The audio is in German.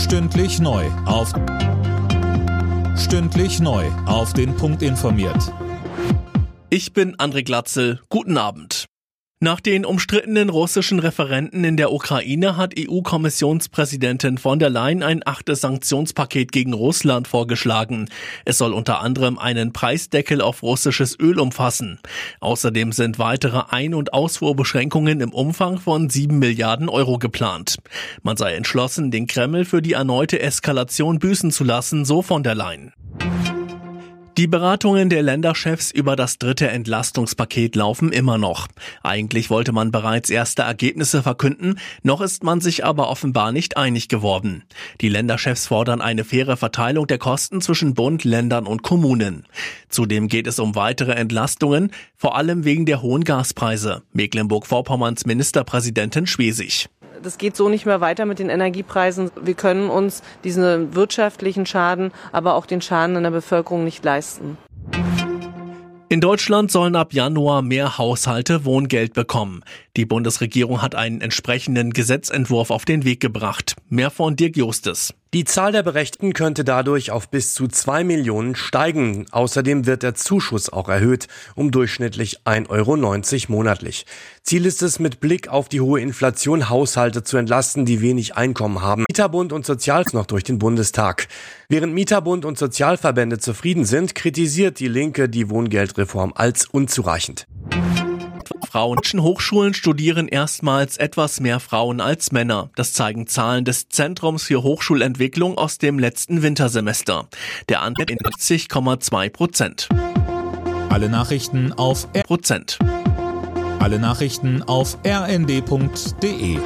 Stündlich neu auf Stündlich neu auf den Punkt informiert. Ich bin André Glatzel. Guten Abend. Nach den umstrittenen russischen Referenten in der Ukraine hat EU-Kommissionspräsidentin von der Leyen ein achtes Sanktionspaket gegen Russland vorgeschlagen. Es soll unter anderem einen Preisdeckel auf russisches Öl umfassen. Außerdem sind weitere Ein- und Ausfuhrbeschränkungen im Umfang von sieben Milliarden Euro geplant. Man sei entschlossen, den Kreml für die erneute Eskalation büßen zu lassen, so von der Leyen. Die Beratungen der Länderchefs über das dritte Entlastungspaket laufen immer noch. Eigentlich wollte man bereits erste Ergebnisse verkünden, noch ist man sich aber offenbar nicht einig geworden. Die Länderchefs fordern eine faire Verteilung der Kosten zwischen Bund, Ländern und Kommunen. Zudem geht es um weitere Entlastungen, vor allem wegen der hohen Gaspreise. Mecklenburg-Vorpommerns Ministerpräsidentin Schwesig das geht so nicht mehr weiter mit den Energiepreisen. Wir können uns diesen wirtschaftlichen Schaden, aber auch den Schaden in der Bevölkerung nicht leisten. In Deutschland sollen ab Januar mehr Haushalte Wohngeld bekommen. Die Bundesregierung hat einen entsprechenden Gesetzentwurf auf den Weg gebracht. Mehr von Dirk Justes. Die Zahl der Berechten könnte dadurch auf bis zu zwei Millionen steigen. Außerdem wird der Zuschuss auch erhöht, um durchschnittlich 1,90 Euro monatlich. Ziel ist es, mit Blick auf die hohe Inflation Haushalte zu entlasten, die wenig Einkommen haben. Mieterbund und Sozial noch durch den Bundestag. Während Mieterbund und Sozialverbände zufrieden sind, kritisiert die Linke die Wohngeldreform als unzureichend. Frauen. Hochschulen studieren erstmals etwas mehr Frauen als Männer. Das zeigen Zahlen des Zentrums für Hochschulentwicklung aus dem letzten Wintersemester. Der Anteil in 70,2 Prozent. Alle Nachrichten auf Prozent. Alle Nachrichten auf rnd.de